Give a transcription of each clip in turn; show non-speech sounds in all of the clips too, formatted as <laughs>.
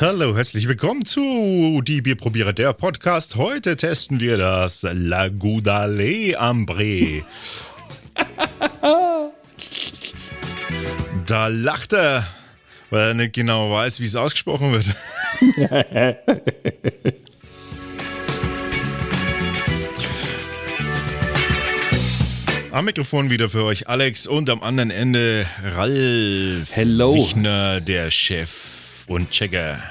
Hallo, herzlich willkommen zu Die Bierprobierer, der Podcast. Heute testen wir das La Goudale Ambré. <laughs> da lacht er, weil er nicht genau weiß, wie es ausgesprochen wird. <laughs> Am Mikrofon wieder für euch Alex und am anderen Ende Ralf Hello. Wichner, der Chef und Checker.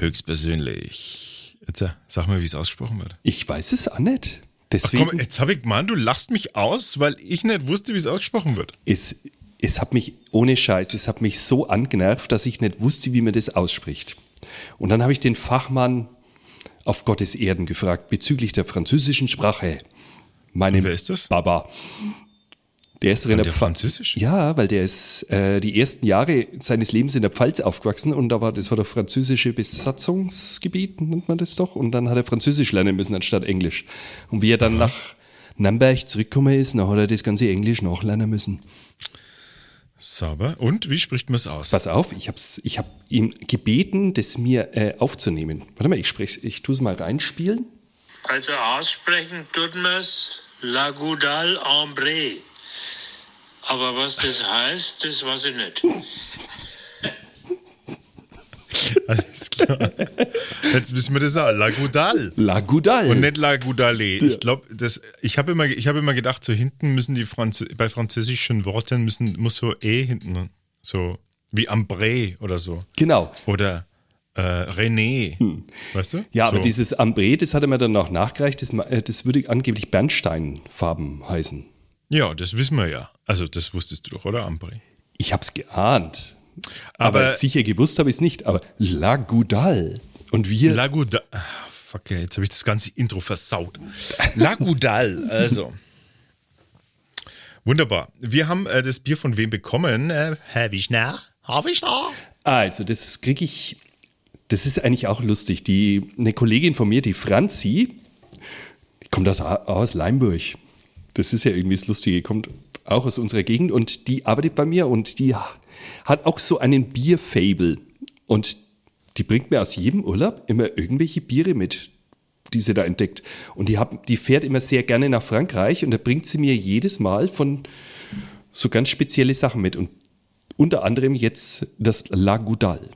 Höchstpersönlich. Jetzt äh, sag mal, wie es ausgesprochen wird. Ich weiß es auch nicht. Ach Deswegen, komm, jetzt habe ich gemeint, du lachst mich aus, weil ich nicht wusste, wie es ausgesprochen wird. es, es hat mich, ohne Scheiß, es hat mich so angenervt, dass ich nicht wusste, wie man das ausspricht. Und dann habe ich den Fachmann auf Gottes Erden gefragt bezüglich der französischen Sprache. Meinem Und wer ist das? Baba. Der ist in der, der Pfalz. Französisch? Ja, weil der ist äh, die ersten Jahre seines Lebens in der Pfalz aufgewachsen und da war das war das französische Besatzungsgebiet, nennt man das doch. Und dann hat er Französisch lernen müssen anstatt Englisch. Und wie er dann nach Nürnberg zurückgekommen ist, dann hat er das ganze Englisch nachlernen müssen. Sauber. Und wie spricht man es aus? Pass auf, ich hab's, ich hab ihn gebeten, das mir äh, aufzunehmen. Warte mal, ich ich tue es mal reinspielen. Also aussprechen tut man es La Goudal Ambré. Aber was das heißt, das weiß ich nicht. <laughs> Alles klar. Jetzt wissen wir das auch. La Goudal. La Goudal. Und nicht La Goudale. Ich glaube, das, ich habe immer, ich habe immer gedacht, so hinten müssen die Franz bei französischen Worten müssen, muss so E hinten, so wie Ambré oder so. Genau. Oder äh, René. Weißt du? Ja, aber so. dieses Ambré, das hat er mir dann noch nachgereicht, das, äh, das würde angeblich Bernsteinfarben heißen. Ja, das wissen wir ja. Also, das wusstest du doch, oder, Ambré? Ich hab's geahnt. Aber, Aber- sicher gewusst habe ich es nicht. Aber La Goudal. Und wir. La Goudal. Ah, fuck, jetzt habe ich das ganze Intro versaut. La Goudal, also. Wunderbar. Wir haben äh, das Bier von wem bekommen? Äh, Herr Wischner? Herr Wischner? also, das kriege ich. Das ist eigentlich auch lustig. Die, eine Kollegin von mir, die Franzi, die kommt aus, aus Leimburg. Das ist ja irgendwie das Lustige, kommt auch aus unserer Gegend und die arbeitet bei mir und die hat auch so einen Bierfable. Und die bringt mir aus jedem Urlaub immer irgendwelche Biere mit, die sie da entdeckt. Und die, hab, die fährt immer sehr gerne nach Frankreich und da bringt sie mir jedes Mal von so ganz spezielle Sachen mit. Und unter anderem jetzt das La Goudal.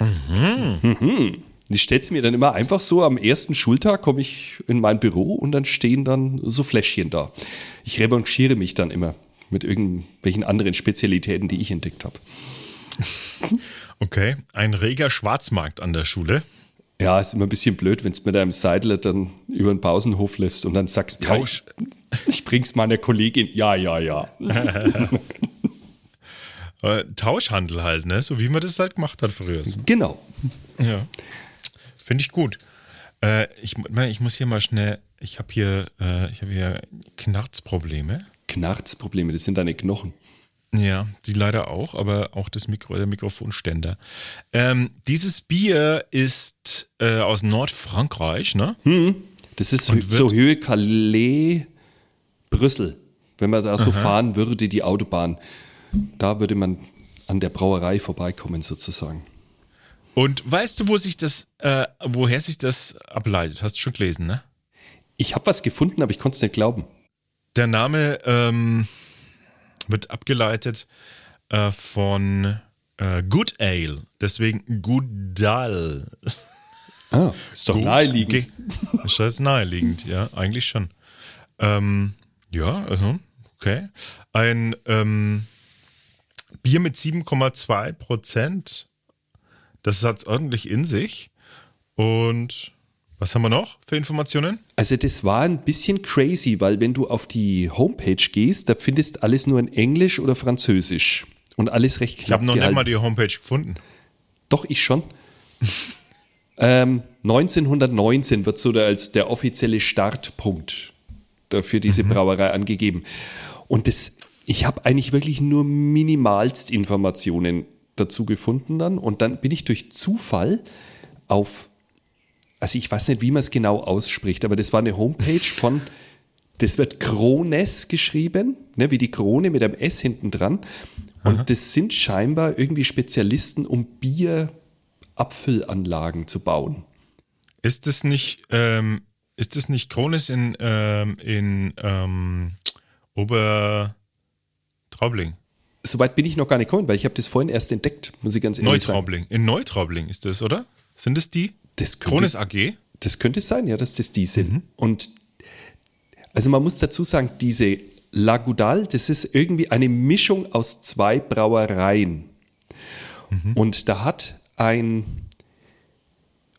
Mhm. Die stellt sie mir dann immer einfach so am ersten Schultag komme ich in mein Büro und dann stehen dann so Fläschchen da. Ich revanchiere mich dann immer mit irgendwelchen anderen Spezialitäten, die ich entdeckt habe. <laughs> Okay, ein reger Schwarzmarkt an der Schule. Ja, ist immer ein bisschen blöd, wenn du mit deinem Seidler dann über den Pausenhof läufst und dann sagst, Tausch. ich bring's meiner Kollegin. Ja, ja, ja. <laughs> Äh, Tauschhandel halt, ne? So wie man das halt gemacht hat früher. Genau. Ja. Finde ich gut. Äh, ich, ich muss hier mal schnell, ich habe hier, äh, ich habe hier Knarzprobleme. Knarzprobleme, das sind deine Knochen. Ja, die leider auch, aber auch das Mikro, der Mikrofonständer. Ähm, dieses Bier ist äh, aus Nordfrankreich, ne? Das ist hö- so Höhe Calais, Brüssel. Wenn man da so fahren würde, die Autobahn, da würde man an der Brauerei vorbeikommen sozusagen. Und weißt du, wo sich das, äh, woher sich das ableitet? Hast du schon gelesen, ne? Ich habe was gefunden, aber ich konnte es nicht glauben. Der Name ähm, wird abgeleitet äh, von äh, Good Ale, deswegen Goodal. Ah, <laughs> ist doch Gut, naheliegend. ge- Ist jetzt naheliegend, ja, eigentlich schon. Ähm, ja, also, okay. Ein ähm, Bier mit 7,2 Prozent. Das hat ordentlich in sich. Und was haben wir noch für Informationen? Also das war ein bisschen crazy, weil wenn du auf die Homepage gehst, da findest alles nur in Englisch oder Französisch und alles recht Ich knapp habe noch nicht gehalten. mal die Homepage gefunden. Doch, ich schon. <laughs> ähm, 1919 wird so der, als der offizielle Startpunkt dafür diese Brauerei angegeben. Und das, ich habe eigentlich wirklich nur minimalst Informationen dazu gefunden dann. Und dann bin ich durch Zufall auf also ich weiß nicht, wie man es genau ausspricht, aber das war eine Homepage von, das wird Krones geschrieben, ne, wie die Krone mit einem S hinten dran. Und Aha. das sind scheinbar irgendwie Spezialisten, um Bierabfüllanlagen zu bauen. Ist das nicht, ähm, ist das nicht Krones in, ähm, in ähm, Obertraubling? Soweit bin ich noch gar nicht gekommen, weil ich habe das vorhin erst entdeckt, muss ich ganz ehrlich Neutraubling. sagen. In Neutraubling ist das, oder? Sind das die? Das könnte, Krones AG? Das könnte sein, ja, dass das die sind. Mhm. Und also man muss dazu sagen, diese Lagudal, das ist irgendwie eine Mischung aus zwei Brauereien. Mhm. Und da hat ein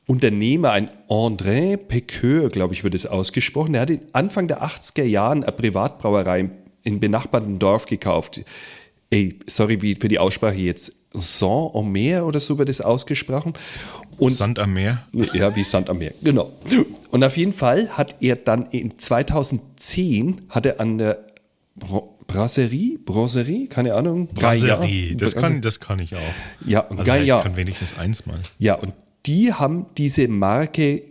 Unternehmer, ein André Pequeur, glaube ich, wird es ausgesprochen, der hat Anfang der 80er Jahren eine Privatbrauerei in benachbarten Dorf gekauft. Ey, sorry wie für die Aussprache jetzt. Saint-Omer oder so wird es ausgesprochen. Und, Sand am Meer? Ja, wie Sand am Meer, genau. Und auf jeden Fall hat er dann in 2010 hat er an der Brasserie, Brasserie, keine Ahnung. Brasserie, das kann, das kann ich auch. Ja, also Gaillard. Ich kann wenigstens eins mal. Ja, und die haben diese Marke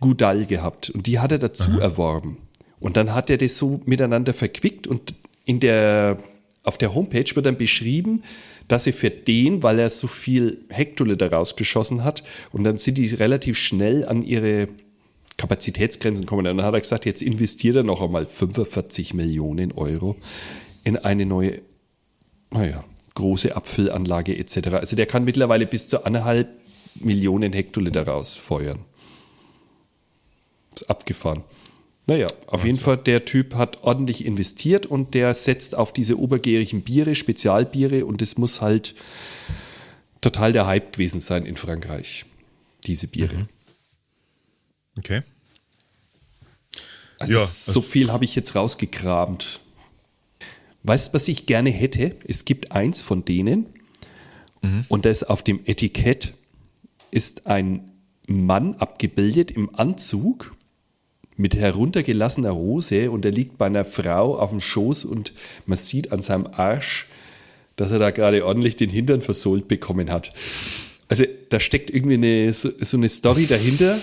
Gudal gehabt und die hat er dazu Aha. erworben. Und dann hat er das so miteinander verquickt und in der, auf der Homepage wird dann beschrieben, dass er für den, weil er so viel Hektoliter rausgeschossen hat, und dann sind die relativ schnell an ihre Kapazitätsgrenzen kommen. Und dann hat er gesagt, jetzt investiert er noch einmal 45 Millionen Euro in eine neue, naja, große Abfüllanlage etc. Also der kann mittlerweile bis zu anderthalb Millionen Hektoliter rausfeuern. Ist abgefahren. Naja, auf jeden Fall, der Typ hat ordentlich investiert und der setzt auf diese obergärigen Biere, Spezialbiere und das muss halt total der Hype gewesen sein in Frankreich, diese Biere. Mhm. Okay. Also, ja, also so viel habe ich jetzt rausgekramt. Weißt du, was ich gerne hätte? Es gibt eins von denen mhm. und das auf dem Etikett ist ein Mann abgebildet im Anzug mit heruntergelassener Hose und er liegt bei einer Frau auf dem Schoß und man sieht an seinem Arsch, dass er da gerade ordentlich den Hintern versohlt bekommen hat. Also da steckt irgendwie eine, so, so eine Story dahinter.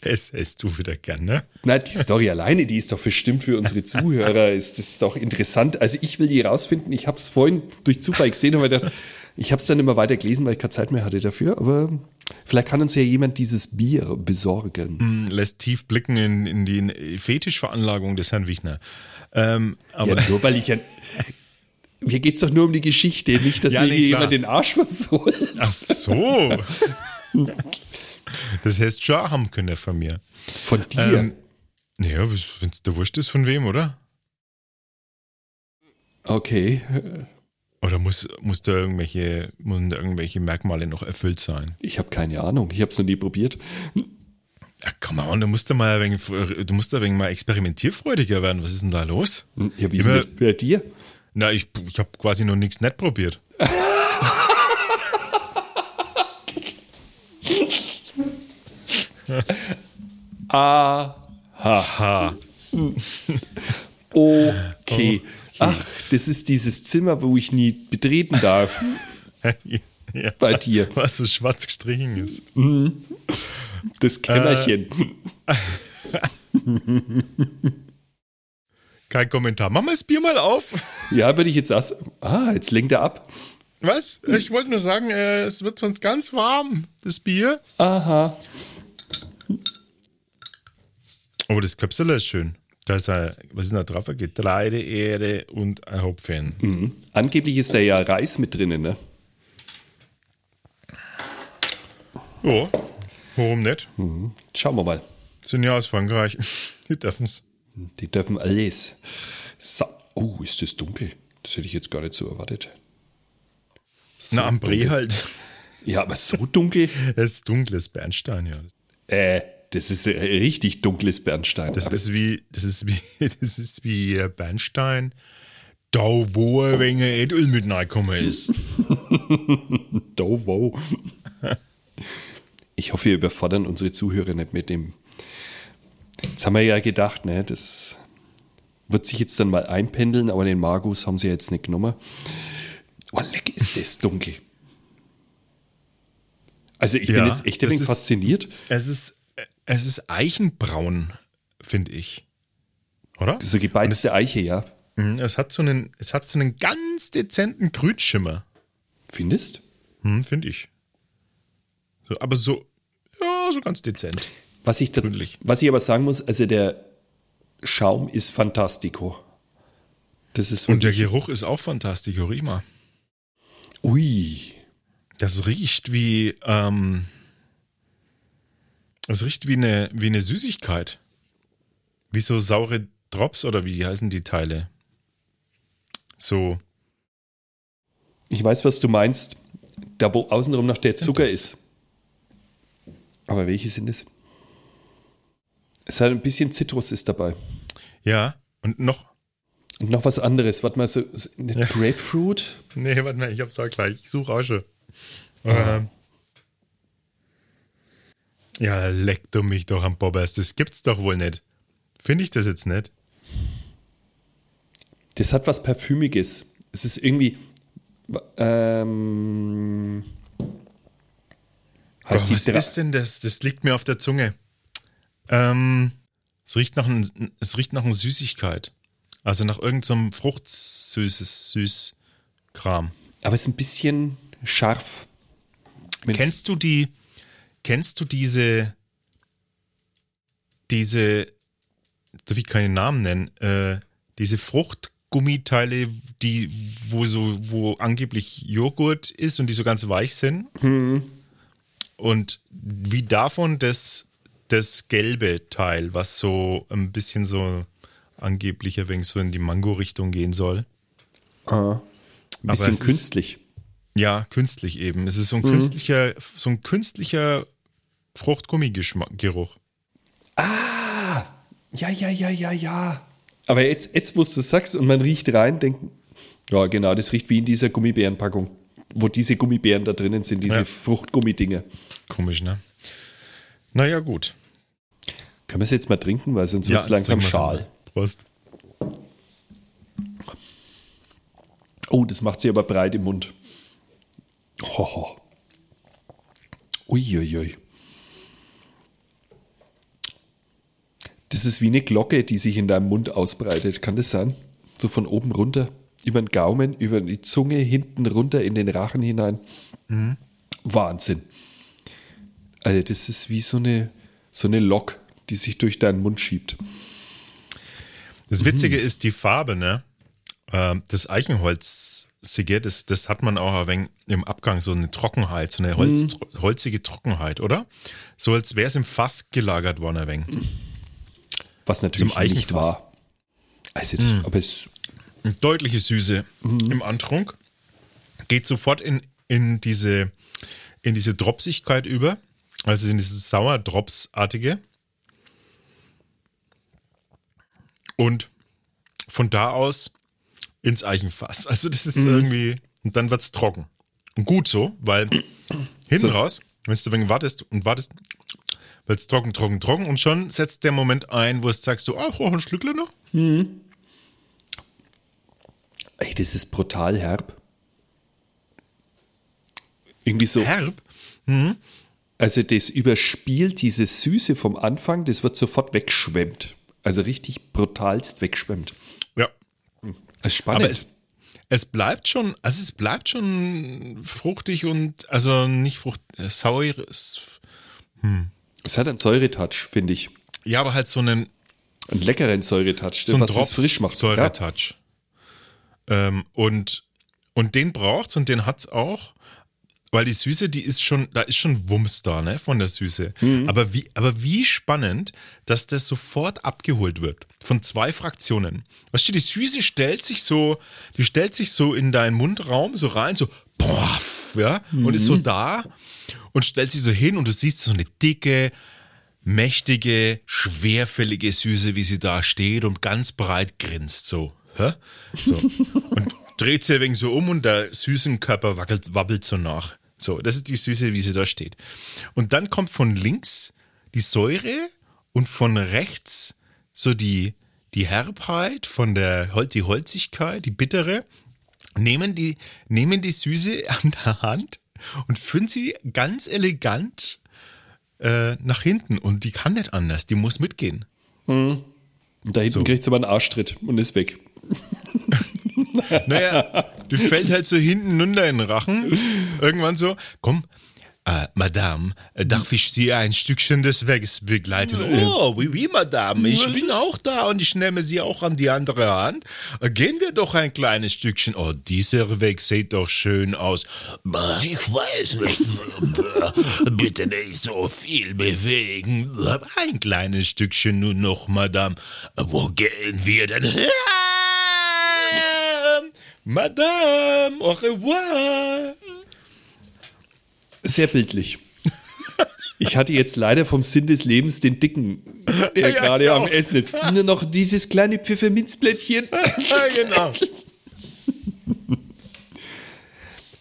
Das hättest du wieder gern, ne? Nein, die Story alleine, die ist doch bestimmt für unsere Zuhörer, ist das ist doch interessant. Also ich will die rausfinden. Ich habe es vorhin durch Zufall gesehen und gedacht, ich habe es dann immer weiter gelesen, weil ich keine Zeit mehr hatte dafür, aber vielleicht kann uns ja jemand dieses Bier besorgen. Hm, lässt tief blicken in, in die Fetischveranlagung des Herrn Wichner. Ähm, aber ja, nur weil ich ja. Mir geht es doch nur um die Geschichte, nicht, dass ja, mir nee, hier klar. jemand den Arsch versohlt. Ach so. das heißt schon haben können von mir. Von dir? Ähm, naja, wenn es der Wurscht ist, von wem, oder? Okay. Oder muss, muss da irgendwelche, müssen da irgendwelche Merkmale noch erfüllt sein? Ich habe keine Ahnung. Ich habe es noch nie probiert. Ja, come on, du musst da mal wenig, du musst da wenig mal experimentierfreudiger werden. Was ist denn da los? Hm, ja, wie ist das bei dir? Na, ich, ich habe quasi noch nichts nett probiert. <laughs> Aha. <laughs> Okay. Oh. Ach, das ist dieses Zimmer, wo ich nie betreten darf. <laughs> ja, Bei dir. Was so schwarz gestrichen ist. Mhm. Das Kämmerchen. Äh. Kein Kommentar. Mach mal das Bier mal auf. Ja, würde ich jetzt auch. Ah, jetzt lenkt er ab. Was? Ich wollte nur sagen, äh, es wird sonst ganz warm, das Bier. Aha. Oh, das Köpsel ist schön. Da ist ein, was ist da drauf? Getreide, Erde und ein Hopfen. Mhm. Angeblich ist da ja Reis mit drinnen, ne? Ja, warum nicht? Mhm. Schauen wir mal. Sind ja aus Frankreich. <laughs> Die dürfen es. Die dürfen alles. So. Oh, ist das dunkel? Das hätte ich jetzt gar nicht so erwartet. So Na, am Bre halt. Ja, aber so dunkel? <laughs> es ist dunkles Bernstein, ja. Äh, das ist ein richtig dunkles Bernstein. Das ist wie, das ist wie, <laughs> das ist wie Bernstein, da wo ein wenig Edel mit reingekommen ist. <laughs> da wo. <laughs> Ich hoffe, wir überfordern unsere Zuhörer nicht mit dem. Jetzt haben wir ja gedacht, ne, das wird sich jetzt dann mal einpendeln, aber den Magus haben sie jetzt nicht genommen. Oh, leck, ist das dunkel. Also ich Ja, bin jetzt echt ein wenig fasziniert. Es ist, es ist Eichenbraun, finde ich. Oder? So gebeizte Eiche, ja. Mhm, Es hat so einen, es hat so einen ganz dezenten Grünschimmer, Findest? hm, finde ich. So, aber so, ja, so ganz dezent. Was ich, da, was ich aber sagen muss, also der Schaum ist fantastico. Das ist Und der Geruch ist auch fantastisch, riech mal. ui. Das riecht wie, ähm, es riecht wie eine, wie eine Süßigkeit. Wie so saure Drops oder wie heißen die Teile? So, Ich weiß, was du meinst. Da, wo außenrum noch der Zucker das? ist. Aber welche sind es? Es hat ein bisschen Zitrus ist dabei. ja, und noch, Und noch was anderes. Warte mal, so, so nicht Grapefruit? nee, warte mal, ich hab's auch gleich, ich suche auch schon. Ähm, ja, leck du mich doch am Bobbers, das gibt's doch wohl nicht. Finde ich das jetzt nicht? Das hat was Parfümiges. Es ist irgendwie. Ähm, heißt Boah, was Dra- ist denn das? Das liegt mir auf der Zunge. Ähm, es riecht nach ein, es riecht nach einer Süßigkeit. Also nach irgendeinem so fruchtsüßes Süßkram. Aber es ist ein bisschen scharf. Kennst du die, kennst du diese, diese, darf ich keinen Namen nennen, äh, diese Fruchtgummiteile, die, wo so, wo angeblich Joghurt ist und die so ganz weich sind? Und wie davon das, das gelbe Teil, was so ein bisschen so angeblich ein wenig so in die Mango-Richtung gehen soll. Ah, ein Aber bisschen es ist- künstlich. Ja, künstlich eben. Es ist so ein Mhm. künstlicher, so ein künstlicher Fruchtgummigeruch. Ja, ja, ja, ja, ja. Aber jetzt, jetzt wo du es sagst und man riecht rein, denkt, ja, genau, das riecht wie in dieser Gummibärenpackung, wo diese Gummibären da drinnen sind, diese Ja. Fruchtgummidinger. Komisch, ne? Naja, gut. Können wir es jetzt mal trinken, weil sonst wird es jetzt langsam schal. Prost. Oh, das macht sie aber breit im Mund. Hoho. Uiuiui. Das ist wie eine Glocke, die sich in deinem Mund ausbreitet. Kann das sein? So von oben runter, über den Gaumen, über die Zunge, hinten runter in den Rachen hinein. Wahnsinn. Also das ist wie so eine, so eine Lok, die sich durch deinen Mund schiebt. Das Witzige ist die Farbe, ne? Ähm, Das Eichenholzige, das, das hat man auch ein wenig im Abgang, so eine Trockenheit, so eine Holz, holzige Trockenheit, oder? So als wäre es im Fass gelagert worden, ein wenig. Was natürlich nicht war. Also das, aber es deutliche Süße im Antrunk. Geht sofort in, in, diese, in diese Dropsigkeit über. Also in dieses Sauerdrops-artige. Und von da aus ins Eichenfass. Also das ist irgendwie, und dann wird's trocken. Und gut so, weil <clears throat> hinten raus, wenn du wenig wartest und wartest, wird's trocken, trocken, trocken und schon setzt der Moment ein, wo du sagst so, ah, oh, ein Schlückle noch. Ey, das ist brutal herb. Irgendwie so. Herb. Also das überspielt diese Süße vom Anfang, das wird sofort wegschwemmt. Also richtig brutalst wegschwemmt. Ja, Das ist spannend. Aber es, es bleibt schon, also es bleibt schon fruchtig und, also nicht frucht, äh, sauer, es- es hat einen Säuretouch, finde ich. ja, aber halt so einen, Einen leckeren Säuretouch, so einen was es Drops frisch macht. Ja. Säuretouch. Ähm, und, und den braucht's und den hat's auch, weil die Süße, die ist schon, da ist schon Wumms da, ne, von der Süße. Mhm. Aber wie, aber wie spannend, dass das sofort abgeholt wird von zwei Fraktionen. Weißt du, die Süße stellt sich so, die stellt sich so in deinen Mundraum so rein, so, boah, ja, und ist so Mhm. da und stellt sich so hin und du siehst so eine dicke, mächtige, schwerfällige Süße, wie sie da steht und ganz breit grinst, so. Hä? so. <laughs> Und dreht sie wenig so um und der süßen Körper wackelt, wabbelt so nach. So, das ist die Süße, wie sie da steht. Und dann kommt von links die Säure und von rechts so die, die Herbheit, von der Hol- die Holzigkeit, die bittere. Nehmen die, nehmen die Süße an der Hand und führen sie ganz elegant äh, nach hinten. Und die kann nicht anders, die muss mitgehen. Und da hinten So. kriegt sie aber einen Arschtritt und ist weg. <laughs> Naja, die fällt halt so hinten runter in den Rachen. Irgendwann so, komm, äh, Madame, äh, darf ich Sie ein Stückchen des Weges begleiten? Oh, oui, oui, Madame, ich bin auch da und ich nehme Sie auch an die andere Hand. Äh, Gehen wir doch ein kleines Stückchen. Oh, dieser Weg sieht doch schön aus. "Ma, Ich weiß nicht. Bitte nicht so viel bewegen. Ein kleines Stückchen nur noch, Madame. Wo gehen wir denn her? Madame, au revoir. Sehr bildlich. Ich hatte jetzt leider vom Sinn des Lebens den Dicken, der Ja, gerade ich am. Essen ist. Nur noch dieses kleine Pfefferminzblättchen. Ja, genau.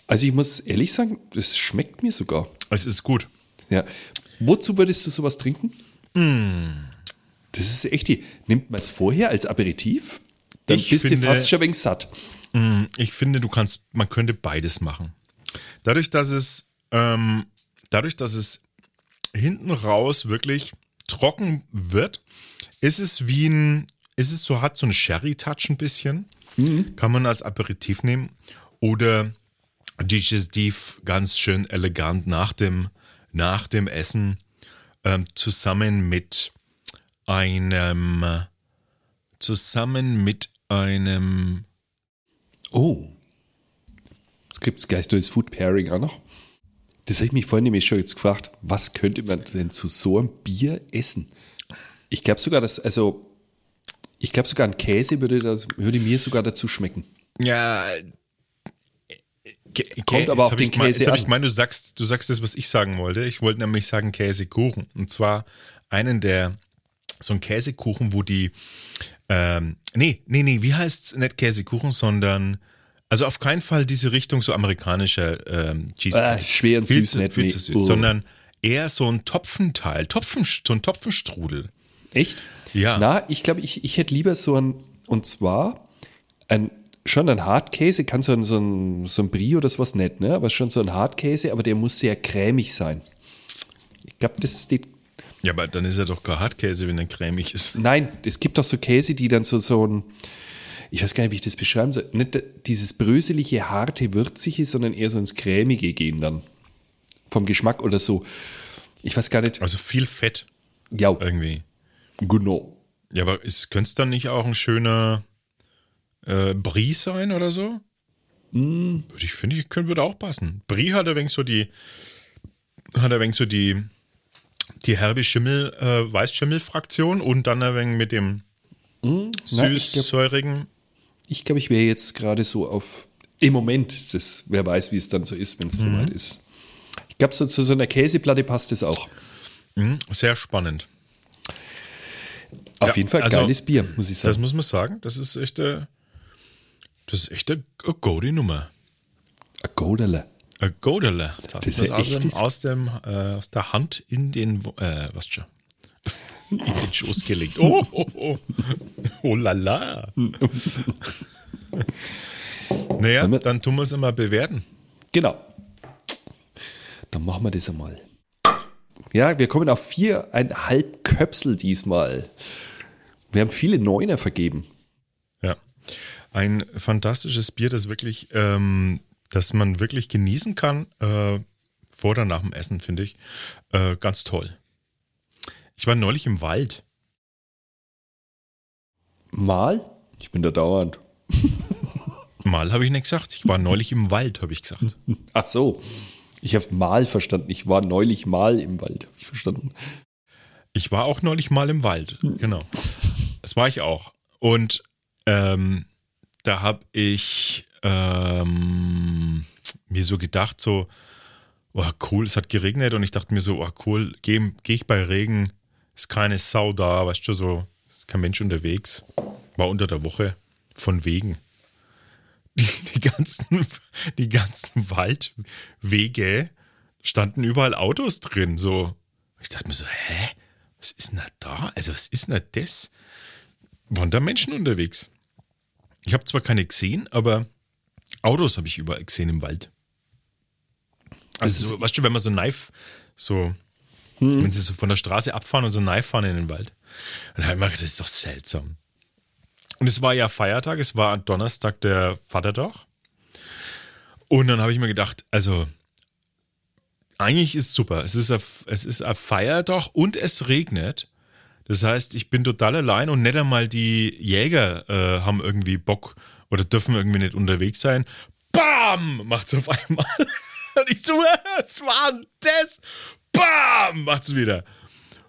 Also ich muss ehrlich sagen, das schmeckt mir sogar. Es ist gut. Ja. Wozu würdest du sowas trinken? Das ist echt die. Nimmt man es vorher als Aperitif? Dann Ich bist finde- du fast schon ein wenig satt. Ich finde, du kannst, man könnte beides machen. Dadurch, dass es, ähm, dadurch, dass es hinten raus wirklich trocken wird, ist es wie ein, ist es so, hat so einen Sherry-Touch ein bisschen. Kann man als Aperitif nehmen. Oder digestiv ganz schön elegant nach dem, nach dem Essen ähm, zusammen mit einem, zusammen mit einem Oh. Es gibt gleich das Food Pairing auch noch. Das habe ich mich vorhin nämlich schon jetzt gefragt. Was könnte man denn zu so einem Bier essen? Ich glaube sogar, dass, also, ich glaube sogar ein Käse würde, das, würde mir sogar dazu schmecken. Ja. Kä- Kommt Kä- aber auf den Käse Jetzt an. ich gemeint, du sagst, du sagst das, was ich sagen wollte. Ich wollte nämlich sagen Käsekuchen. Und zwar einen der, so ein Käsekuchen, wo die, ähm, nee, nee, nee, wie heißt's? Nicht Käsekuchen, sondern, also auf keinen Fall diese Richtung so amerikanischer ähm, Cheesecake. Ah, schwer und viel süß zu, nicht, viel nee. zu süß, Oh. sondern eher so ein Topfenteil, Topfen, so ein Topfenstrudel. Echt? Ja. Na, ich glaube, ich, ich hätte lieber so ein, und zwar ein, schon ein Hartkäse, kann so ein, so ein, so ein Brie oder sowas nicht, ne? Aber schon so ein Hartkäse, aber der muss sehr cremig sein. Ich glaube, das steht. Ja, aber dann ist er doch kein Hartkäse, wenn er cremig ist. Nein, es gibt doch so Käse, die dann so, so ein, ich weiß gar nicht, wie ich das beschreiben soll, nicht dieses bröselige, harte, würzige, sondern eher so ins cremige gehen dann. Vom Geschmack oder so. Ich weiß gar nicht. Also viel Fett Ja, irgendwie. genau. Ja, aber könnte es dann nicht auch ein schöner äh, Brie sein oder so? Würde ich finde, ich könnte würde auch passen. Brie hat ein wenig so die, hat ein wenig so die, die herbe Schimmel, äh, Weißschimmel-Fraktion und dann ein wenig mit dem glaub- süß-säurigen. Ich glaube, ich wäre jetzt gerade so auf im Moment, das, wer weiß, wie es dann so ist, wenn es soweit ist. Ich glaube, so zu so einer Käseplatte passt es auch. Mhm, sehr spannend. Auf Ja, jeden Fall also, geiles Bier, muss ich Das sagen. muss man sagen. Das ist echt eine, das ist echt eine, eine gute Nummer. Ein Goderle. Ein Godele. Das, ist ist aus, dem, das- aus, dem, äh, aus der Hand in den, äh, was schon? In <laughs> den Schoß gelegt. Oh, oh, oh. Oh la la. naja, dann tun wir es immer bewerten. Genau. Dann machen wir das einmal. Ja, wir kommen auf viereinhalb Köpsel diesmal. Wir haben viele Neuner vergeben. Ja. Ein fantastisches Bier, das wirklich, ähm, das man wirklich genießen kann, äh, vor oder nach dem Essen, finde ich. Äh, ganz toll. Ich war neulich im Wald. Mal? Ich bin da dauernd. Mal habe ich nicht gesagt. Ich war neulich im Wald, habe ich gesagt. <laughs> Ach so. Ich habe mal verstanden. Ich war neulich mal im Wald, habe ich verstanden. Ich war auch neulich mal im Wald, genau. Das war ich auch. Und ähm, da habe ich ähm, mir so gedacht, so, oh, cool, es hat geregnet und ich dachte mir so, oh, cool, gehe geh ich bei Regen, ist keine Sau da, weißt du, so, ist kein Mensch unterwegs. War unter der Woche, von wegen. <laughs> Die, die, ganzen, die ganzen Waldwege standen überall Autos drin, so. Ich dachte mir so, hä? Was ist denn da? Also, was ist denn das? Waren da Menschen unterwegs? Ich habe zwar keine gesehen, aber Autos habe ich überall gesehen im Wald. Also, so, weißt du, wenn man so Knife, so, hm. wenn sie so von der Straße abfahren und so fahren in den Wald. Und dann habe ich mir das ist doch seltsam. Und es war ja Feiertag, es war Donnerstag der Vatertag. Und dann habe ich mir gedacht, also eigentlich ist es super. Es ist ein, es ist ein Feiertag und es regnet. Das heißt, ich bin total allein und nicht einmal die Jäger äh, haben irgendwie Bock oder dürfen irgendwie nicht unterwegs sein. Bam! Macht's auf einmal. <laughs> Und ich so, <laughs> was war denn das? Bam! Macht's wieder.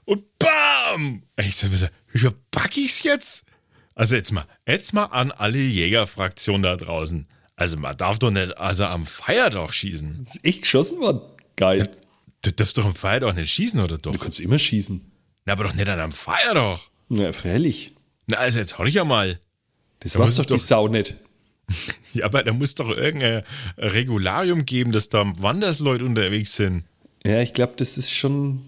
Und bam! Ich so, wie verpack ich's jetzt? Also jetzt mal, jetzt mal an alle Jägerfraktionen da draußen. Also man darf doch nicht also am Feiertag schießen. Das ist echt geschossen worden. Geil. Ja, du darfst doch am Feiertag nicht schießen, oder doch? Du kannst immer schießen. Na, aber doch nicht an einem Feiertag. Na, freilich. Na, also jetzt hör ich ja mal. Das weiß doch die Sau nicht. <laughs> ja, aber da muss doch irgendein Regularium geben, dass da Wandersleute unterwegs sind. Ja, ich glaube, das ist schon.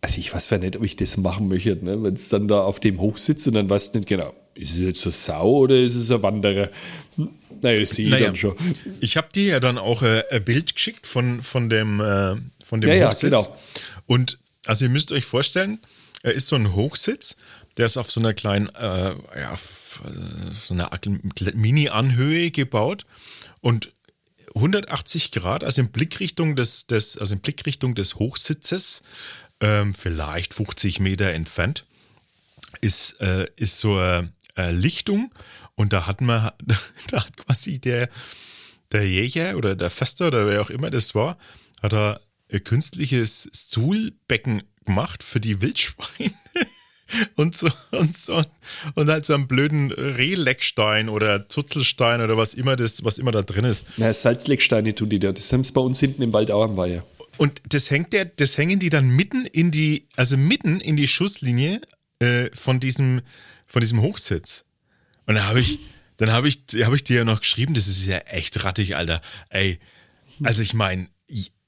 Also ich weiß ja nicht, ob ich das machen möchte, ne? wenn es dann da auf dem hoch sitzt und dann weißt du nicht genau, ist es jetzt so Sau oder ist es ein Wanderer? Naja, das sehe ich naja, dann schon. Ich habe dir ja dann auch äh, ein Bild geschickt von, von dem, äh, von dem ja, Hochsitz. Ja, genau. Und also ihr müsst euch vorstellen, er ist so ein Hochsitz, der ist auf so einer kleinen, äh, ja, so einer Mini-Anhöhe gebaut und 180 Grad, also in Blickrichtung des, des, also in Blickrichtung des Hochsitzes, ähm, vielleicht 50 Meter entfernt, ist, äh, ist so eine, eine Lichtung und da hat man, <laughs> da hat quasi der, der Jäger oder der Fester oder wer auch immer das war, hat er ein künstliches Stuhlbecken gemacht für die Wildschweine. <laughs> und so und so und halt so einen blöden Rehleckstein oder Zuzelstein oder was immer das, was immer da drin ist. Ja, Salzlecksteine tun die da. Das haben sie bei uns hinten im Wald auch am Weiher. Und das hängt der, das hängen die dann mitten in die, also mitten in die Schusslinie äh, von diesem, von diesem Hochsitz. Und da habe ich, dann habe ich, habe ich dir ja noch geschrieben, das ist ja echt rattig, Alter. Ey, also ich meine,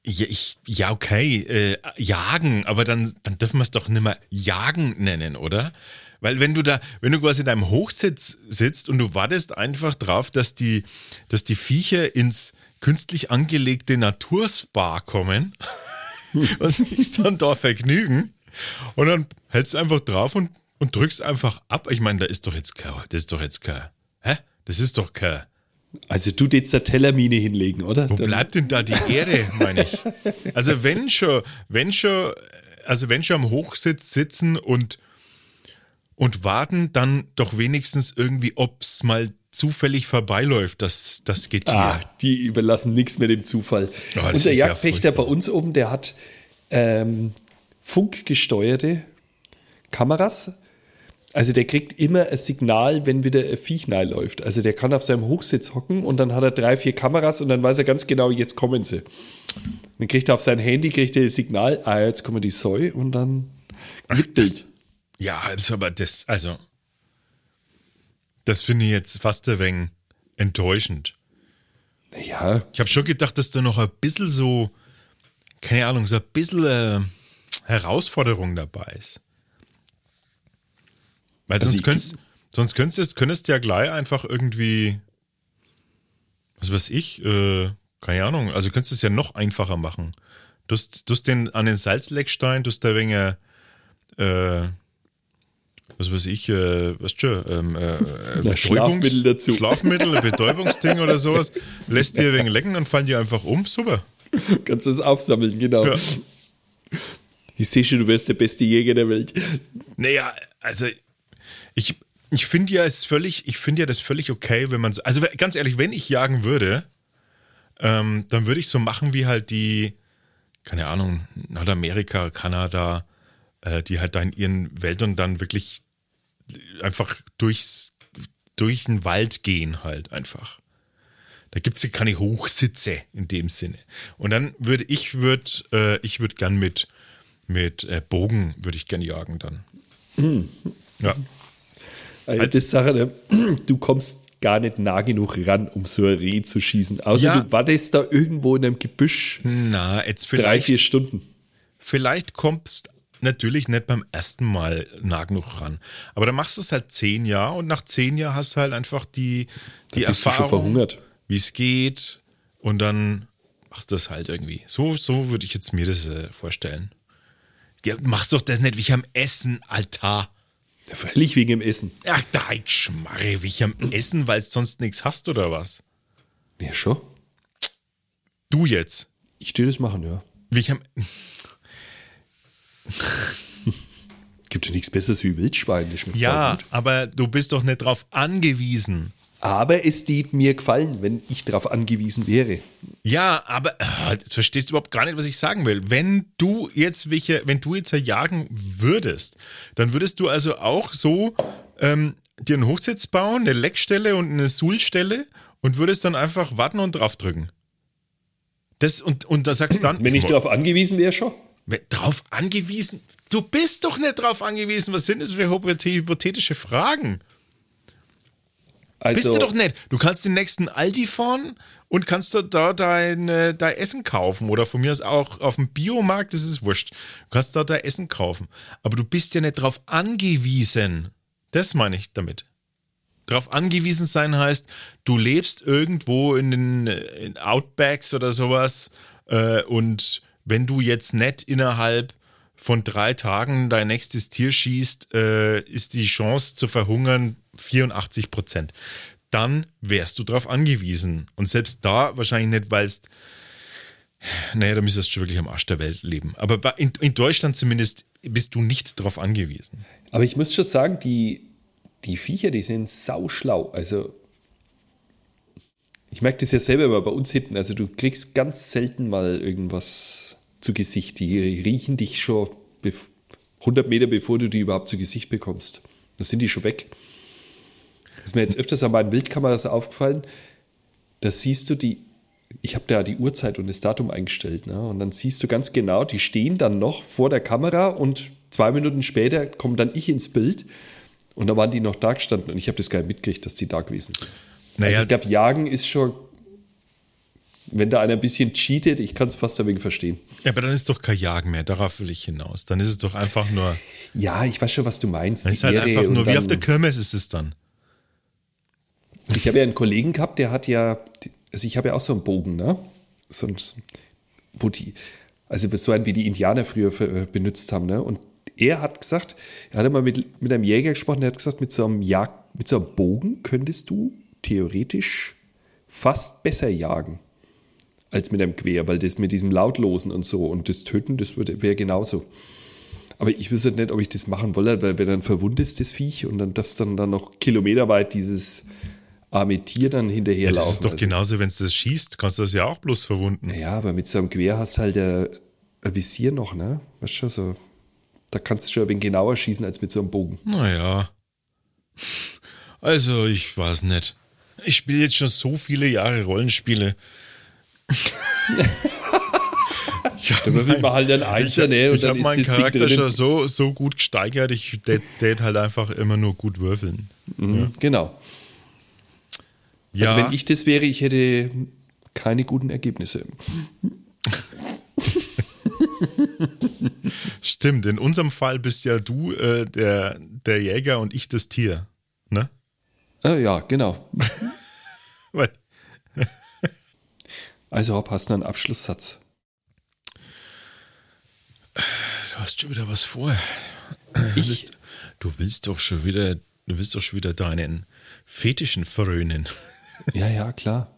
ja, ich, ja, okay, äh, jagen, aber dann, dann dürfen wir es doch nicht mehr jagen nennen, oder? Weil wenn du da, wenn du quasi in deinem Hochsitz sitzt und du wartest einfach drauf, dass die, dass die Viecher ins künstlich angelegte Naturspa kommen <laughs> und sich dann da vergnügen und dann hältst du einfach drauf und, und drückst einfach ab. Ich meine, da ist doch jetzt kein, das ist doch jetzt kein, hä? Das ist doch kein, also du jetzt der Tellermine hinlegen, oder? Wo bleibt denn da die Erde, meine ich? Also wenn schon, wenn schon, also wenn schon am Hochsitz sitzen und, und warten, dann doch wenigstens irgendwie, ob es mal zufällig vorbeiläuft, das, das Getier. Ah, die überlassen nichts mehr dem Zufall. Oh, Unser Jagdpächter ja bei uns oben, der hat ähm, funkgesteuerte Kameras also der kriegt immer ein Signal, wenn wieder ein Viech läuft. Also der kann auf seinem Hochsitz hocken und dann hat er drei, vier Kameras und dann weiß er ganz genau, jetzt kommen sie. Dann kriegt er auf sein Handy kriegt er ein Signal, ah, jetzt kommen die Säu und dann Bild. Ja, also aber das, also das finde ich jetzt fast ein wenig enttäuschend. Ja. Ich habe schon gedacht, dass da noch ein bisschen so, keine Ahnung, so ein bisschen äh, Herausforderung dabei ist. Weil also sonst, könntest, sonst könntest, könntest du ja gleich einfach irgendwie, was weiß ich, äh, keine Ahnung, also könntest du es ja noch einfacher machen. Du hast, du hast den an den Salzleckstein, du hast da wegen, äh, was weiß ich, äh, weißt du, ähm, äh, <laughs> Schlafmittel dazu. Schlafmittel, <laughs> Betäubungsding oder sowas, lässt dir wegen lecken und fallen dir einfach um, super. Kannst du es aufsammeln, genau. Ja. Ich sehe schon, du wärst der beste Jäger der Welt. Naja, also ich, ich finde ja es völlig, ich finde ja das völlig okay, wenn man so, also ganz ehrlich, wenn ich jagen würde, ähm, dann würde ich so machen wie halt die, keine Ahnung, Nordamerika, Kanada, äh, die halt da in ihren Wäldern dann wirklich einfach durchs, durch den Wald gehen halt einfach. Da gibt es ja keine Hochsitze in dem Sinne. Und dann würde ich würde äh, ich würde gern mit mit äh, Bogen würde ich gern jagen dann. Mhm. Ja. Also halt. das Sache, ne? du kommst gar nicht nah genug ran, um so ein Reh zu schießen. Außer ja. du wartest da irgendwo in einem Gebüsch. Na, jetzt vielleicht. Drei, vier Stunden. Vielleicht kommst natürlich nicht beim ersten Mal nah genug ran. Aber dann machst du es halt zehn Jahre und nach zehn Jahren hast du halt einfach die, die Erfahrung, wie es geht. Und dann machst das halt irgendwie. So, so würde ich jetzt mir das äh, vorstellen. Ja, machst doch das nicht wie ich am Essen, Alter. Ja, völlig wegen dem Essen. Ach, da ich schmarre, wie ich am Essen, weil du sonst nichts hast oder was? Ja, schon. Du jetzt. Ich stehe das machen, ja. Wie ich am. Gibt ja nichts Besseres wie Wildschwein. Das schmeckt Ja, aber du bist doch nicht drauf angewiesen. Aber es tät mir gefallen, wenn ich darauf angewiesen wäre. Ja, aber äh, jetzt verstehst du überhaupt gar nicht, was ich sagen will. Wenn du jetzt welche, wenn du jetzt jagen würdest, dann würdest du also auch so ähm, dir einen Hochsitz bauen, eine Leckstelle und eine Suhlstelle und würdest dann einfach warten und draufdrücken. Das und, und da sagst dann. Wenn ich darauf angewiesen wäre, schon. Drauf angewiesen? Du bist doch nicht drauf angewiesen. Was sind das für hypothetische Fragen? Also, Bist du doch nicht. Du kannst den nächsten Aldi fahren und kannst da, da dein, dein Essen kaufen. Oder von mir aus auch auf dem Biomarkt, das ist wurscht. Du kannst da dein Essen kaufen. Aber du bist ja nicht drauf angewiesen. Das meine ich damit. Drauf angewiesen sein heißt, du lebst irgendwo in den in Outbacks oder sowas äh, und wenn du jetzt nicht innerhalb von drei Tagen dein nächstes Tier schießt, äh, ist die Chance zu verhungern 84 Prozent. Dann wärst du darauf angewiesen. Und selbst da wahrscheinlich nicht, weil es, naja, da müsstest du wirklich am Arsch der Welt leben. Aber in, in Deutschland zumindest bist du nicht darauf angewiesen. aber ich muss schon sagen, die, die Viecher, die sind sauschlau. Also, ich merke das ja selber immer bei uns hinten. Also, du kriegst ganz selten mal irgendwas zu Gesicht. Die riechen dich schon bef- 100 Meter, bevor du die überhaupt zu Gesicht bekommst. Da sind die schon weg. Ist mir jetzt öfters an meinen Wildkameras aufgefallen. Da siehst du die, ich habe da die Uhrzeit und das Datum eingestellt. Ne? Und dann siehst du ganz genau, die stehen dann noch vor der Kamera und zwei Minuten später komme dann ich ins Bild. Und da waren die noch da gestanden und ich habe das gar nicht mitgekriegt, dass die da gewesen sind. Naja, Also ich glaube, Jagen ist schon, wenn da einer ein bisschen cheatet, ich kann es fast wenig verstehen. ja, aber dann ist doch kein Jagen mehr. Darauf will ich hinaus. Dann ist es doch einfach nur, Ja, ich weiß schon, was du meinst. dann ist halt Ehre einfach nur, wie auf der Kirmes ist es dann. Ich habe ja einen Kollegen gehabt, der hat ja, also ich habe ja auch so einen Bogen, ne? So ein, wo die, also so einen, wie die Indianer früher äh, benutzt haben, ne? Und er hat gesagt, er hat mal mit, mit einem Jäger gesprochen, der hat gesagt, mit so einem Jag, mit so einem Bogen könntest du theoretisch fast besser jagen als mit einem Gewehr, weil das mit diesem Lautlosen und so und das Töten, das wäre genauso. Aber ich wüsste nicht, ob ich das machen wolle, weil wenn dann verwundest das Viech und dann darfst du dann, dann noch kilometerweit dieses arme Tier dann Ja, hinterherlaufen. das ist doch Also, genauso, wenn du das schießt, kannst du das ja auch bloß verwunden. Ja, aber mit so einem Gewehr hast du halt ein, ein Visier noch, ne? Weißt du, schon, so, da kannst du schon ein wenig genauer schießen als mit so einem Bogen. Naja. Also, ich weiß nicht. Ich spiele jetzt schon so viele Jahre Rollenspiele. <laughs> Da wird man halt ein Einser, ne? Und ich dann habe ist meinen das Ding Charakter drin. schon so, so gut gesteigert, ich tät halt einfach immer nur gut würfeln. Mhm, Genau. Ja, Also wenn ich das wäre, ich hätte keine guten Ergebnisse. stimmt. In unserem Fall bist ja du äh, der, der Jäger und ich das Tier. Ne? Ah, ja, genau. <laughs> Also Hopp, hast du einen Abschlusssatz? du hast schon wieder was vor. Ich? Du willst doch schon wieder, du willst doch schon wieder deinen Fetischen verröhnen. Ja, ja, klar.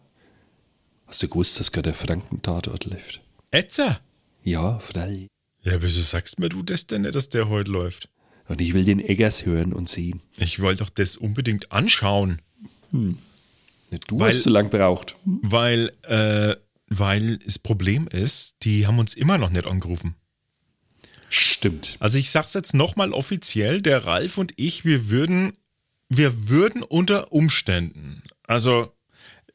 Hast du gewusst, dass gerade der Frankentatort läuft? Etzer? Ja, freilich. Ja, wieso sagst mir du das denn nicht, dass der heute läuft? Und ich will den Eggers hören und sehen. Ich wollte doch das unbedingt anschauen, Ne, Du Weil- hast so lang braucht. weil, äh, weil das Problem ist, die haben uns immer noch nicht angerufen. Stimmt. Also ich sag's jetzt nochmal offiziell, der Ralf und ich, wir würden, wir würden unter Umständen, also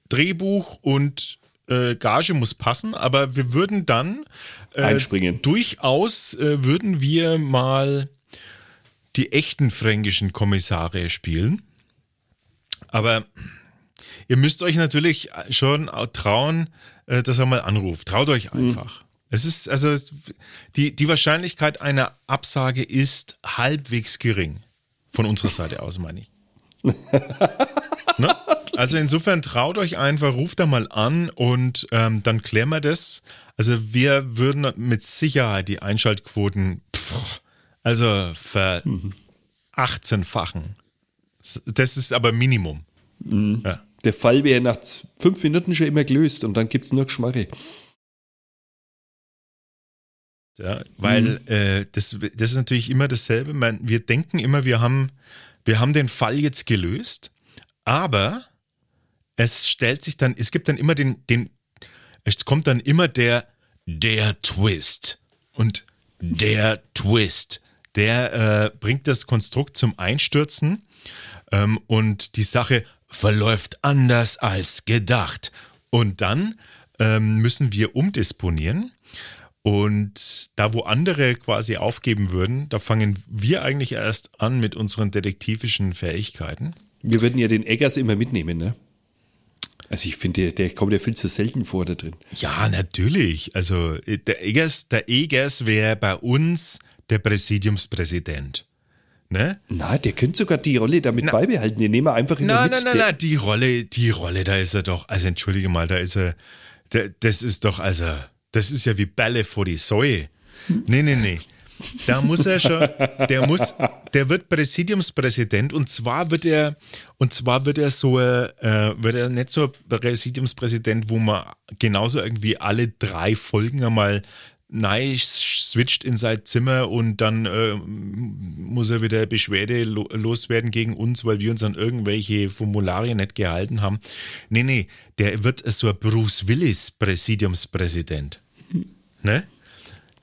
Drehbuch und äh, Gage muss passen, aber wir würden dann äh, Einspringen. Durchaus äh, würden wir mal die echten fränkischen Kommissare spielen. Aber ihr müsst euch natürlich schon trauen, äh, dass er mal anruft. Traut euch einfach. Es ist, also, die, die Wahrscheinlichkeit einer Absage ist halbwegs gering. Von unserer Seite aus, meine ich. <laughs> ne? Also insofern traut euch einfach, ruft da mal an und ähm, dann klären wir das. Also wir würden mit Sicherheit die Einschaltquoten, pff, also ver 18-fachen. Das ist aber Minimum. Ja. Der Fall wäre nach fünf Minuten schon immer gelöst und dann gibt's nur Geschmarre. Ja, weil äh, das, das ist natürlich immer dasselbe. Man, wir denken immer, wir haben, wir haben den Fall jetzt gelöst, aber es stellt sich dann, es gibt dann immer den, den, es kommt dann immer der, der Twist. Und der Twist, der äh, bringt das Konstrukt zum Einstürzen ähm, und die Sache verläuft anders als gedacht. Und dann ähm, müssen wir umdisponieren. Und da, wo andere quasi aufgeben würden, da fangen wir eigentlich erst an mit unseren detektivischen Fähigkeiten. Wir würden ja den Eggers immer mitnehmen, ne? Also ich finde, der, der kommt ja viel zu selten vor da drin. Ja, natürlich. Also äh, der Egers, der Egers wäre bei uns der Präsidiumspräsident. Ne? Na, der könnte sogar die Rolle damit beibehalten. Den nehmen wir einfach in Nein, der nein, nein, nein, die Rolle, die Rolle, da ist er doch, also entschuldige mal, da ist er, der, das ist doch, also, das ist ja wie Bälle vor die Säue. Nee, nee, nee. Da muss er schon, der muss, der wird Präsidiumspräsident und zwar wird er, und zwar wird er so, äh, wird er nicht so Präsidiumspräsident, wo man genauso irgendwie alle drei Folgen einmal nein switcht in sein Zimmer und dann äh, muss er wieder Beschwerde lo loswerden gegen uns, weil wir uns an irgendwelche Formularien nicht gehalten haben. Nee, nee, der wird so ein Bruce Willis Präsidiumspräsident. Ne?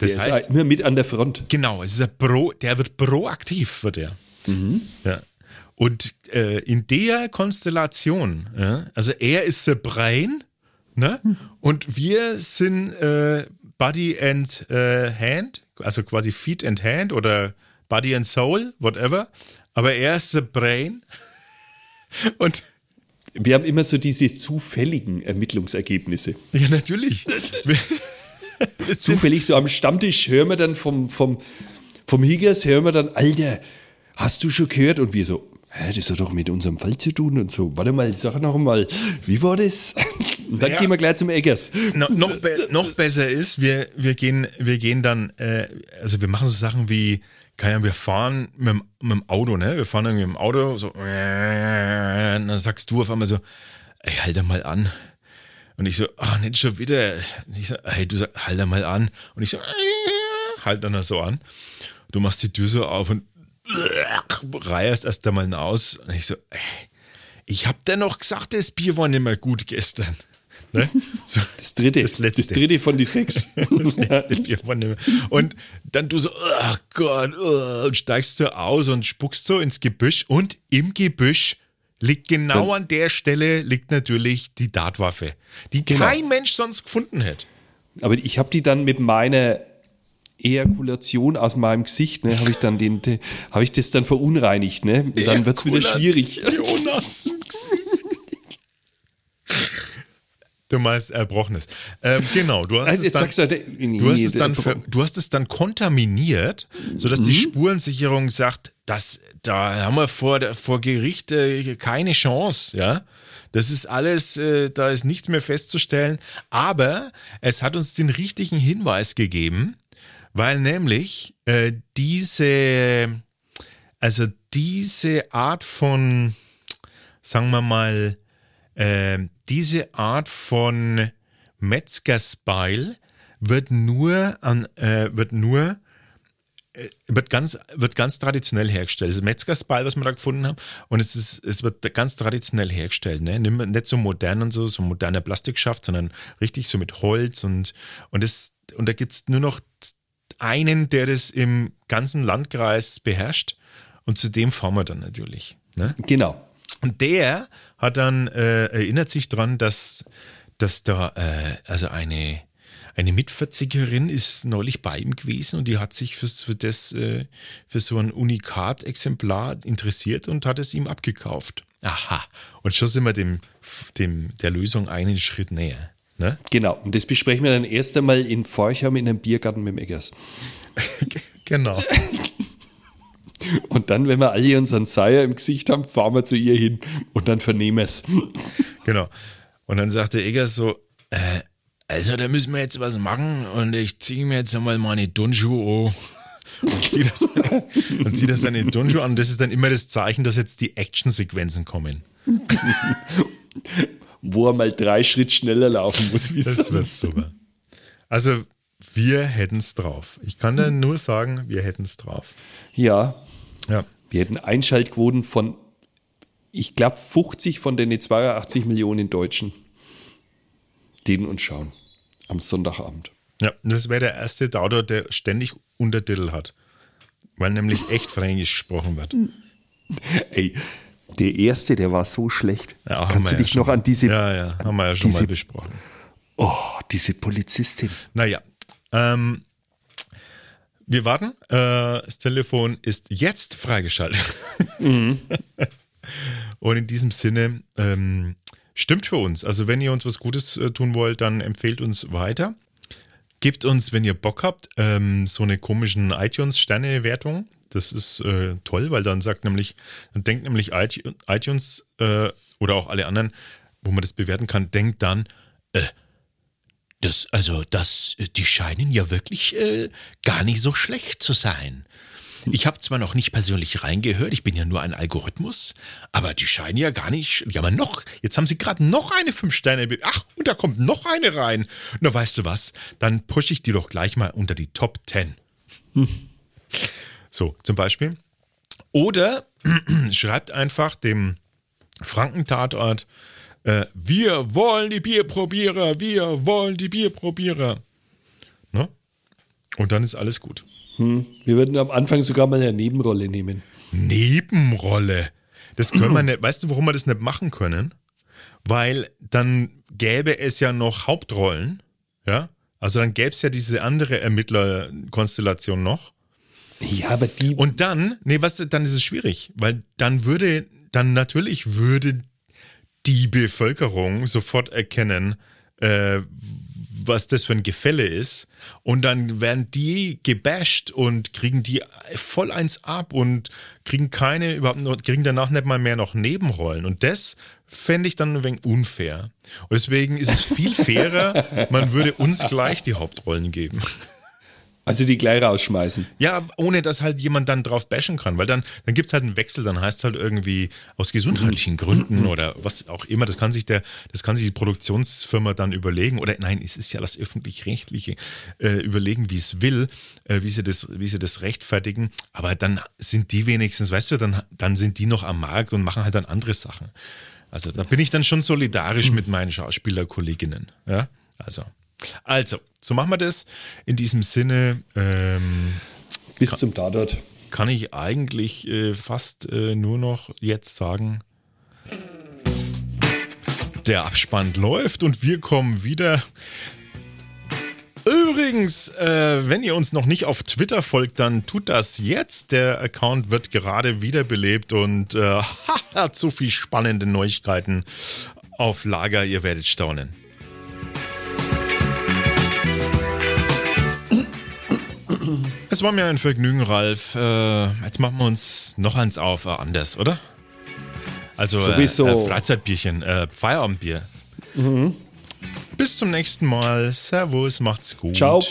Das der heißt, ist immer mit an der Front. Genau, es ist ein Pro, der wird proaktiv, wird er. Ja. Und äh, in der Konstellation, ja, also er ist der Brain, ne? Und wir sind äh, Body and äh, Hand, also quasi Feet and Hand oder Body and Soul, whatever. Aber er ist der Brain. <laughs> Und Wir haben immer so diese zufälligen Ermittlungsergebnisse. ja, natürlich. <laughs> <laughs> Zufällig so am Stammtisch hören wir dann vom, vom, vom Higgers, hören wir dann, Alter, hast du schon gehört? Und wir so, hä, das hat doch mit unserem Fall zu tun und so. Warte mal, sag noch mal, wie war das? <laughs> Und dann Ja. gehen wir gleich zum Eggers. No, noch, be noch besser ist, wir, wir, gehen, wir gehen dann, äh, also wir machen so Sachen wie, keine Ahnung, wir fahren mit, dem- mit dem Auto, ne? Wir fahren irgendwie mit dem Auto, so, und dann sagst du auf einmal so, ey, halt da mal an. Und ich so, ach, nicht schon wieder. Und ich so, hey, du sagst, halt da mal an. Und ich so, äh, halt dann so an. Du machst die Tür so auf und reierst erst einmal aus. Und ich so, ey, ich hab dir noch gesagt, das Bier war nicht mehr gut gestern. Ne? <laughs> So, Das dritte, Das letzte. das dritte von die sechs. <laughs> das letzte Bier war nicht mehr. Und dann du so, oh Gott, oh, und steigst so aus und spuckst so ins Gebüsch. Und im Gebüsch liegt genau an der Stelle liegt natürlich die Dartwaffe, die Genau. kein Mensch sonst gefunden hätte. Aber ich habe die dann mit meiner Ejakulation aus meinem Gesicht, ne, habe ich dann den, den habe ich das dann verunreinigt, ne? Und dann wird's wieder schwierig. Jonas im Gesicht. Du meinst Erbrochenes. Ähm, genau, du hast, es dann, du, der- nee, du, hast es dann ver, du hast es dann kontaminiert, sodass die Mhm. Spurensicherung sagt, dass da haben wir vor, vor Gericht äh, keine Chance, ja. Das ist alles, äh, da ist nichts mehr festzustellen. Aber es hat uns den richtigen Hinweis gegeben, weil nämlich äh, diese, also diese Art von, sagen wir mal, äh, diese Art von Metzgerspeil wird nur an, äh, wird nur äh, wird ganz, wird ganz traditionell hergestellt. Das ist Metzgerspeil, was wir da gefunden haben. Und es ist, es wird ganz traditionell hergestellt, ne? Nicht so modern und so, so moderner Plastikschaft, sondern richtig so mit Holz und, und das, und da gibt es nur noch einen, der das im ganzen Landkreis beherrscht. Und zu dem fahren wir dann natürlich. Ne? Genau. Und der hat dann äh, erinnert sich dran, dass, dass da äh, also eine eine Mitvierzigerin ist neulich bei ihm gewesen und die hat sich fürs, für das äh, für so ein Unikat-Exemplar interessiert und hat es ihm abgekauft. Aha. Und schon sind wir dem, dem der Lösung einen Schritt näher. Ne? Genau. Und das besprechen wir dann erst einmal in Forchheim in einem Biergarten mit dem Eggers. <laughs> genau. <laughs> Und dann, wenn wir alle unseren Seier im Gesicht haben, fahren wir zu ihr hin und dann vernehmen wir es. Genau. Und dann sagte Eggers so, äh, also da müssen wir jetzt was machen und ich ziehe mir jetzt einmal meine Turnschuhe an und ziehe das, und zieh das dann in Turnschuhe an. Das ist dann immer das Zeichen, dass jetzt die Actionsequenzen kommen. Wo er mal drei Schritt schneller laufen muss, wie Das wird super. Also wir hätten es drauf. Ich kann da nur sagen, wir hätten es drauf. Ja, Ja. wir hätten Einschaltquoten von, ich glaube, 50 von den 82 Millionen Deutschen, die uns schauen am Sonntagabend. Ja, das wäre der erste Dauder, der ständig Untertitel hat. Weil nämlich echt Fränkisch gesprochen wird. <laughs> Ey, der erste, der war so schlecht. Ja, haben Kannst wir du ja dich schon noch an diese, Ja, ja, haben wir ja schon diese- mal besprochen. oh, diese Polizistin. Naja, ähm, wir warten. Äh, das Telefon ist jetzt freigeschaltet. Und in diesem Sinne, ähm, stimmt für uns. Also wenn ihr uns was Gutes äh, tun wollt, dann empfehlt uns weiter. Gebt uns, wenn ihr Bock habt, ähm, so eine komischen iTunes-Sterne-Wertung. Das ist äh, toll, weil dann sagt nämlich, dann denkt nämlich iTunes, äh, oder auch alle anderen, wo man das bewerten kann, denkt dann, das, also, das, die scheinen ja wirklich äh, gar nicht so schlecht zu sein. Ich habe zwar noch nicht persönlich reingehört, ich bin ja nur ein Algorithmus, aber die scheinen ja gar nicht. Ja, aber noch, jetzt haben sie gerade noch eine 5-Sterne. Ach, und da kommt noch eine rein. Na, weißt du was? Dann pushe ich die doch gleich mal unter die Top 10. So, zum Beispiel. Oder <clears throat> schreibt einfach dem Frankentatort, äh, wir wollen die Bierprobierer, wir wollen die Bierprobierer. Ne? Und dann ist alles gut. Wir würden am Anfang sogar mal eine Nebenrolle nehmen. Nebenrolle. Das können wir nicht. Weißt du, warum wir das nicht machen können? Weil dann gäbe es ja noch Hauptrollen. Ja. Also dann gäbe es ja diese andere Ermittlerkonstellation noch. Ja, aber die, Und dann, nee, was, dann ist es schwierig, weil dann würde, dann natürlich würde die Bevölkerung sofort erkennen, äh, was das für ein Gefälle ist. Und dann werden die gebasht und kriegen die voll eins ab und kriegen keine, überhaupt noch, kriegen danach nicht mal mehr noch Nebenrollen. Und das fände ich dann ein wenig unfair. Und deswegen ist es viel fairer, <laughs> man würde uns gleich die Hauptrollen geben. Also die gleich rausschmeißen. Ja, ohne dass halt jemand dann drauf bashen kann, weil dann, dann gibt es halt einen Wechsel, dann heißt es halt irgendwie aus gesundheitlichen Gründen oder was auch immer. Das kann sich der, das kann sich die Produktionsfirma dann überlegen. Oder nein, es ist ja das öffentlich-rechtliche äh, überlegen, wie es will, äh, wie sie das, wie sie das rechtfertigen. Aber dann sind die wenigstens, weißt du, dann, dann sind die noch am Markt und machen halt dann andere Sachen. Also da bin ich dann schon solidarisch mit meinen Schauspielerkolleginnen. Ja, also. Also, so machen wir das. In diesem Sinne, ähm, Bis zum Tatort. kann ich eigentlich äh, fast äh, nur noch jetzt sagen, der Abspann läuft und wir kommen wieder. Übrigens, äh, wenn ihr uns noch nicht auf Twitter folgt, dann tut das jetzt. Der Account wird gerade wiederbelebt und äh, <laughs> hat so viel spannende Neuigkeiten auf Lager, ihr werdet staunen. Es war mir ein Vergnügen, Ralf. Äh, jetzt machen wir uns noch eins auf, äh, anders, oder? Also Sowieso. Äh, äh, Freizeitbierchen, äh, Feierabendbier. Bis zum nächsten Mal. Servus, macht's gut. Ciao.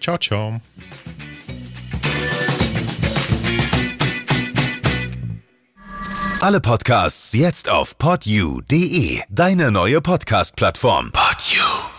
Ciao, ciao. Alle Podcasts jetzt auf podyou.de, deine neue Podcast-Plattform. Podyou.